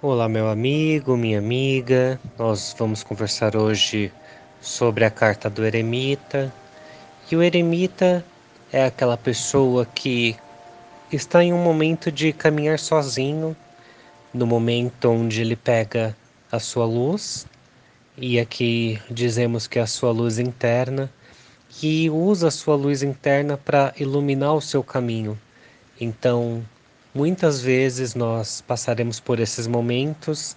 Olá, meu amigo, minha amiga. Nós vamos conversar hoje sobre a carta do eremita. E o eremita é aquela pessoa que está em um momento de caminhar sozinho, no momento onde ele pega a sua luz, e aqui dizemos que é a sua luz interna, e usa a sua luz interna para iluminar o seu caminho. Então, Muitas vezes nós passaremos por esses momentos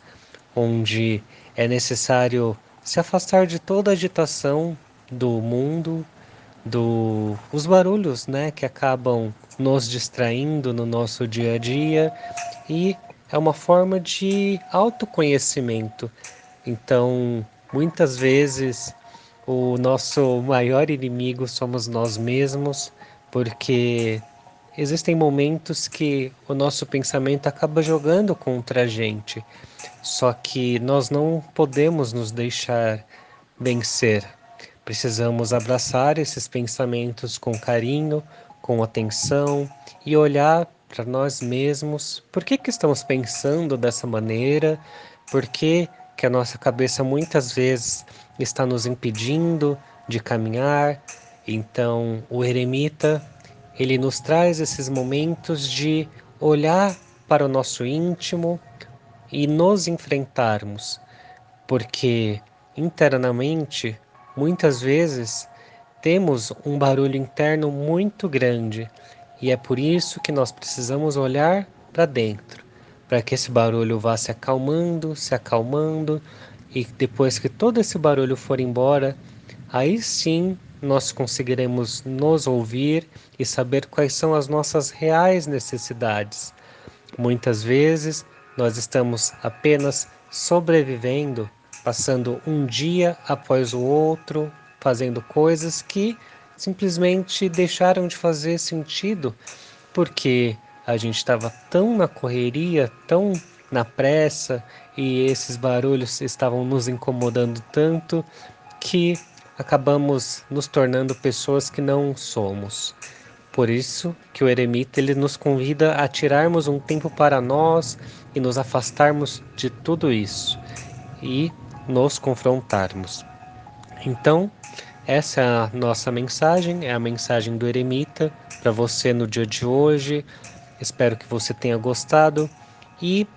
onde é necessário se afastar de toda a agitação do mundo, dos do, barulhos né, que acabam nos distraindo no nosso dia a dia e é uma forma de autoconhecimento. Então, muitas vezes o nosso maior inimigo somos nós mesmos, porque existem momentos que o nosso pensamento acaba jogando contra a gente, só que nós não podemos nos deixar vencer. Precisamos abraçar esses pensamentos com carinho, com atenção e olhar para nós mesmos. Por que, que estamos pensando dessa maneira? Por que, que a nossa cabeça muitas vezes está nos impedindo de caminhar? Então, o eremita ele nos traz esses momentos de olhar para o nosso íntimo e nos enfrentarmos, porque internamente, muitas vezes, temos um barulho interno muito grande e é por isso que nós precisamos olhar para dentro, para que esse barulho vá se acalmando, se acalmando e depois que todo esse barulho for embora, aí sim nós conseguiremos nos ouvir e saber quais são as nossas reais necessidades. Muitas vezes nós estamos apenas sobrevivendo, passando um dia após o outro, fazendo coisas que simplesmente deixaram de fazer sentido porque a gente estava tão na correria, tão na pressa e esses barulhos estavam nos incomodando tanto que acabamos nos tornando pessoas que não somos. Por isso que o eremita ele nos convida a tirarmos um tempo para nós e nos afastarmos de tudo isso e nos confrontarmos. Então, essa é a nossa mensagem, é a mensagem do eremita para você no dia de hoje. Espero que você tenha gostado e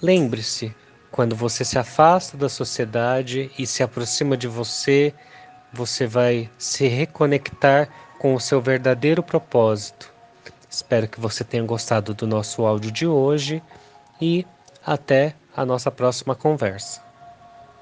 lembre-se, quando você se afasta da sociedade e se aproxima de você, você vai se reconectar com o seu verdadeiro propósito. Espero que você tenha gostado do nosso áudio de hoje e até a nossa próxima conversa.